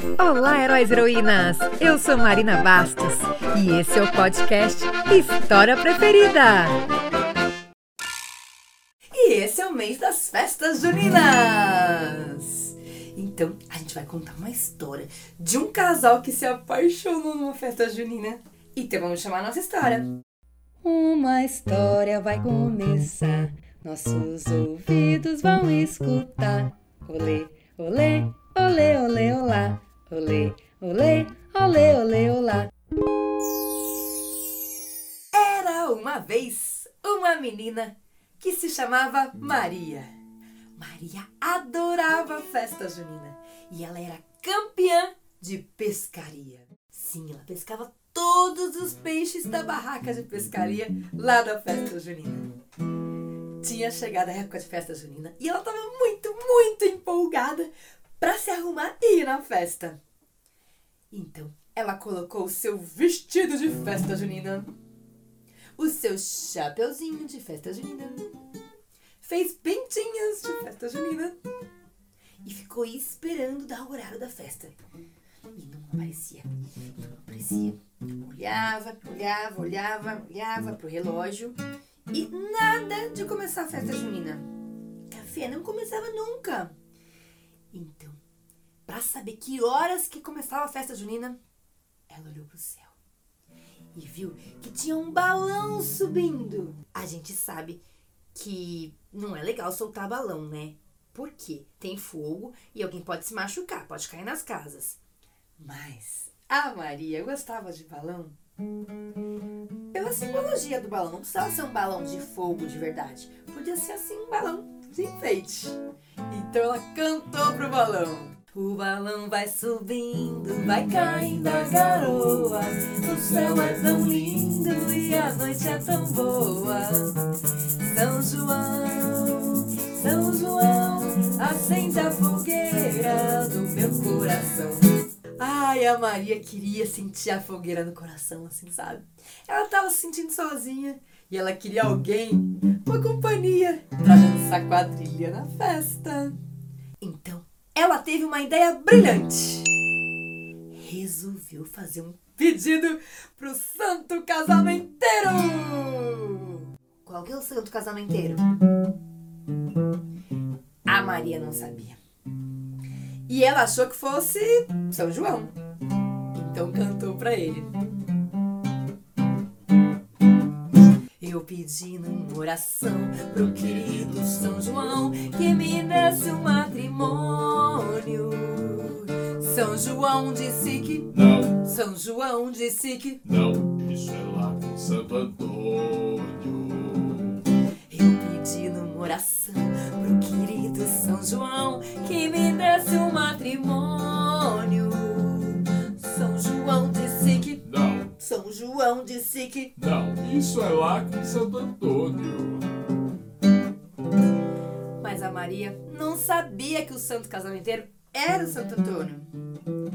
Olá, heróis e heroínas! Eu sou Marina Bastos e esse é o podcast História Preferida. E esse é o mês das festas juninas! Então, a gente vai contar uma história de um casal que se apaixonou numa festa junina. Então, vamos chamar a nossa história. Uma história vai começar, nossos ouvidos vão escutar. Olê, olê, olê, olê, olá. Olê, olê, olê, olê, olá. Era uma vez uma menina que se chamava Maria. Maria adorava festa junina e ela era campeã de pescaria. Sim, ela pescava todos os peixes da barraca de pescaria lá da festa junina. Tinha chegado a época de festa junina e ela estava muito, muito empolgada para se arrumar e ir na festa. Então, ela colocou o seu vestido de festa junina, o seu chapeuzinho de festa junina, fez pentinhas de festa junina e ficou esperando dar o horário da festa. E não aparecia, não aparecia. Olhava, olhava, olhava, olhava pro relógio e nada de começar a festa junina. Café não começava nunca. Então, para saber que horas que começava a festa junina, ela olhou pro céu e viu que tinha um balão subindo. A gente sabe que não é legal soltar balão, né? Porque tem fogo e alguém pode se machucar, pode cair nas casas. Mas a Maria gostava de balão pela simbologia do balão. Não precisava ser um balão de fogo de verdade. Podia ser assim um balão de enfeite. Então ela cantou pro balão. O balão vai subindo, vai caindo a garoa. O céu é tão lindo e a noite é tão boa. São João, São João, acende a fogueira do meu coração. Ai, a Maria queria sentir a fogueira no coração, assim, sabe? Ela tava se sentindo sozinha e ela queria alguém, uma companhia, pra dançar quadrilha na festa. Então, ela teve uma ideia brilhante. Resolveu fazer um pedido pro santo casamenteiro. Qual que é o santo casamenteiro? A Maria não sabia. E ela achou que fosse São João. Então cantou pra ele. Eu pedi numa oração pro querido São João que me desse um matrimônio. São João disse que Não, São João disse que não, isso é lá com Santo Antônio. Eu pedi numa oração pro querido São João que me desse um matrimônio. São João disse que não, isso é lá com Santo Antônio. Mas a Maria não sabia que o santo casamenteiro era o Santo Antônio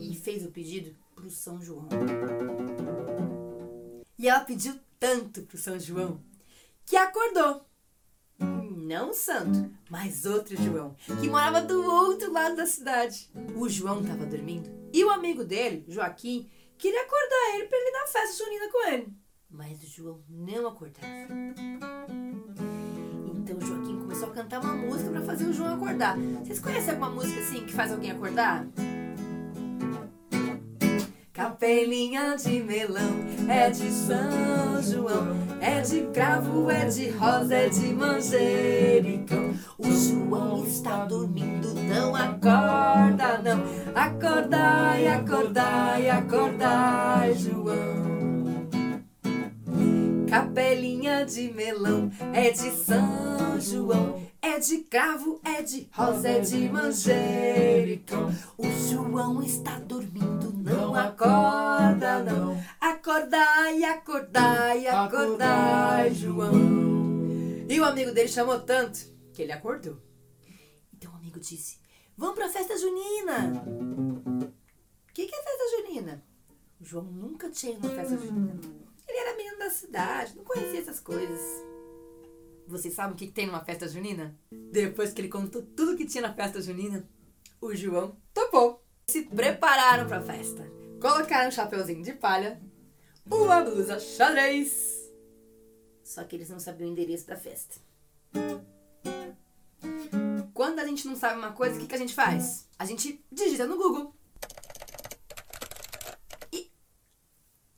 e fez o pedido pro São João. E ela pediu tanto pro São João que acordou. Não o santo, mas outro João, que morava do outro lado da cidade. O João estava dormindo e o amigo dele, Joaquim, queria acordar ele para ele na festa junina com ele. Mas o João não acordava. Então o Joaquim começou a cantar uma música para fazer o João acordar. Vocês conhecem alguma música assim que faz alguém acordar? Capelinha de melão é de São João, é de cravo, é de rosa, é de manjericão. O João está dormindo, não acorda não. Acordai, acordai, acordai, João. Capelinha de melão é de São João, é de cravo, é de rosa, é de manjericão. O João está dormindo, não acorda não. Acordai, acordai, acordai, João. E o amigo dele chamou tanto que ele acordou. Então o amigo disse: Vamos pra festa junina. O que, que é festa junina? O João nunca tinha ido na festa junina. Ele era menino da cidade, não conhecia essas coisas. Vocês sabem o que tem numa festa junina? Depois que ele contou tudo que tinha na festa junina, o João topou. Se prepararam para a festa. Colocaram um chapeuzinho de palha, uma blusa xadrez. Só que eles não sabiam o endereço da festa. Quando a gente não sabe uma coisa, o que, que a gente faz? A gente digita no Google. E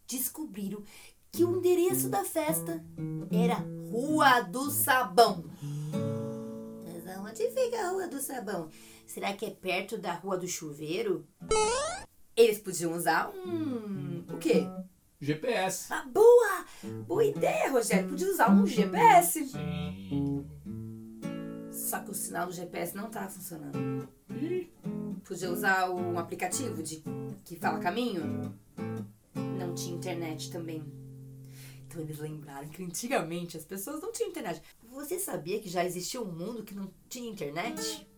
descobriram que o endereço da festa era Rua do Sabão. Mas onde fica a Rua do Sabão? Será que é perto da Rua do Chuveiro? Eles podiam usar um. O quê? GPS. Ah, boa! Boa ideia, Rogério. Podia usar um GPS. Sim. Só que o sinal do GPS não tava funcionando. Podia usar um aplicativo de que fala caminho. Não tinha internet também. Então eles lembraram que antigamente as pessoas não tinham internet. Você sabia que já existia um mundo que não tinha internet?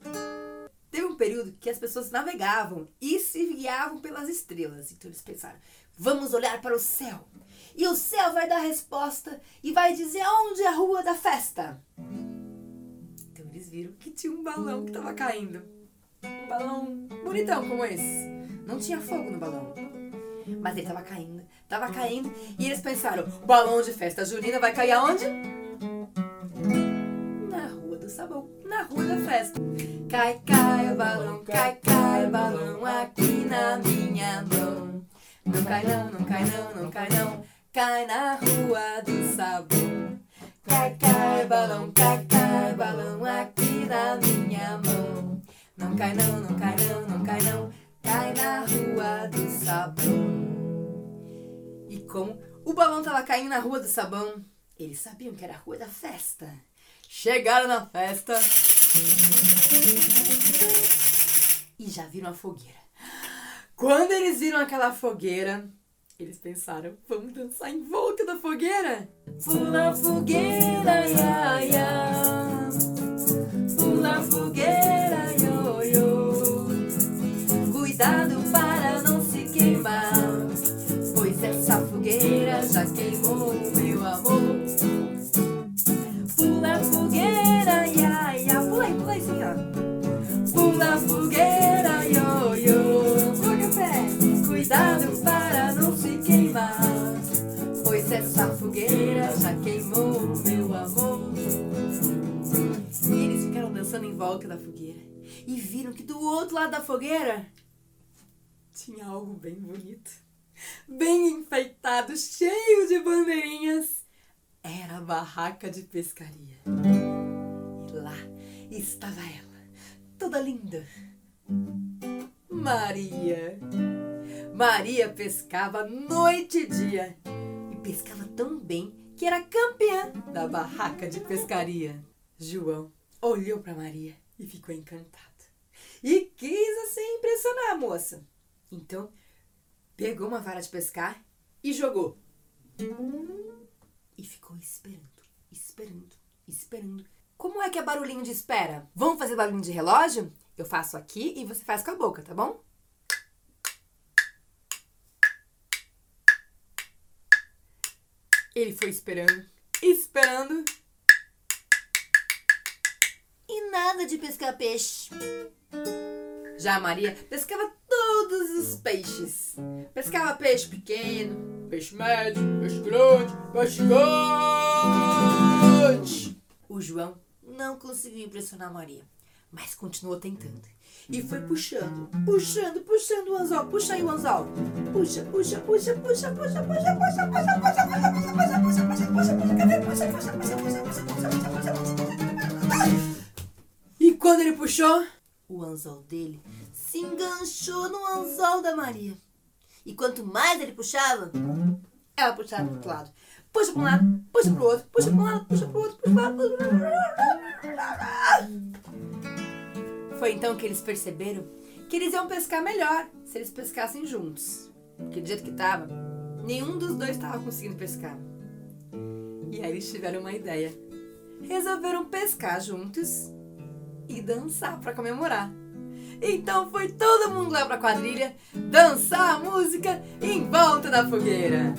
Teve um período que as pessoas navegavam e se guiavam pelas estrelas. Então eles pensaram: vamos olhar para o céu. E o céu vai dar resposta e vai dizer onde é a rua da festa. Então eles viram que tinha um balão que estava caindo. Um balão bonitão como esse. Não tinha fogo no balão. Mas ele tava caindo, tava caindo. E eles pensaram: balão de festa junina vai cair aonde? Na rua do sabão, na rua da festa. Cai, cai o balão, cai, cai o balão aqui na minha mão. Não cai não, não cai não, não cai não. Cai na rua do sabão. Cai, cai balão, cai, cai balão aqui na minha mão. Não cai não, não cai não, não cai não. Cai na rua do sabão. E como o balão tava caindo na rua do sabão, eles sabiam que era a rua da festa. Chegaram na festa e já viram a fogueira. Quando eles viram aquela fogueira, eles pensaram, vamos dançar em volta da fogueira? Pula fogueira, ia, ia. Pula fogueira, io, io. Cuidado para não se queimar, pois essa fogueira já queimou volta da fogueira e viram que do outro lado da fogueira tinha algo bem bonito, bem enfeitado, cheio de bandeirinhas. Era a barraca de pescaria. E lá estava ela, toda linda. Maria. Maria pescava noite e dia. E pescava tão bem que era campeã da barraca de pescaria. João olhou para Maria e ficou encantado. E quis assim impressionar a moça. Então, pegou uma vara de pescar e jogou. E ficou esperando, esperando, esperando. Como é que é barulhinho de espera? Vamos fazer barulhinho de relógio? Eu faço aqui e você faz com a boca, tá bom? Ele foi esperando, esperando. Nada de pescar peixe. Já a Maria pescava todos os peixes. Pescava peixe pequeno, peixe médio, peixe grande, peixe grande. O João não conseguiu impressionar a Maria, mas continuou tentando. E foi puxando, puxando, puxando o anzol. Puxa aí o anzol. Puxa, puxa, puxa, puxa, puxa, puxa, puxa, puxa, puxa, puxa, puxa, puxa, puxa, puxa, puxa, puxa, puxa, cadê? Puxa, puxa, puxa, puxa, puxa, puxa, puxa, puxa, puxa. Quando ele puxou, o anzol dele se enganchou no anzol da Maria. E quanto mais ele puxava, ela puxava pro outro lado. Puxa pra um lado, puxa pro outro, puxa pra um lado, puxa puxa pro outro. puxa pro outro. Foi então que eles perceberam que eles iam pescar melhor se eles pescassem juntos. Porque do jeito que tava, nenhum dos dois estava conseguindo pescar. E aí eles tiveram uma ideia. Resolveram pescar juntos e dançar para comemorar. Então foi todo mundo lá pra quadrilha dançar a música em volta da fogueira.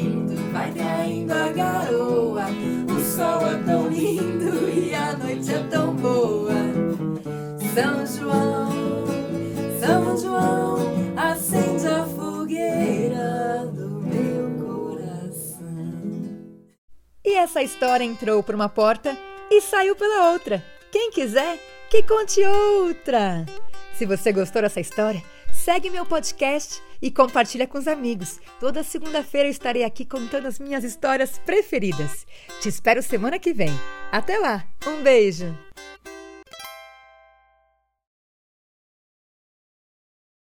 lindo, vai traindo a garoa. O sol é tão lindo e a noite é tão boa. São João, São João, acende a fogueira do meu coração. E essa história entrou por uma porta e saiu pela outra. Quem quiser, que conte outra! Se você gostou dessa história, segue meu podcast e compartilha com os amigos. Toda segunda-feira eu estarei aqui contando as minhas histórias preferidas. Te espero semana que vem. Até lá. Um beijo.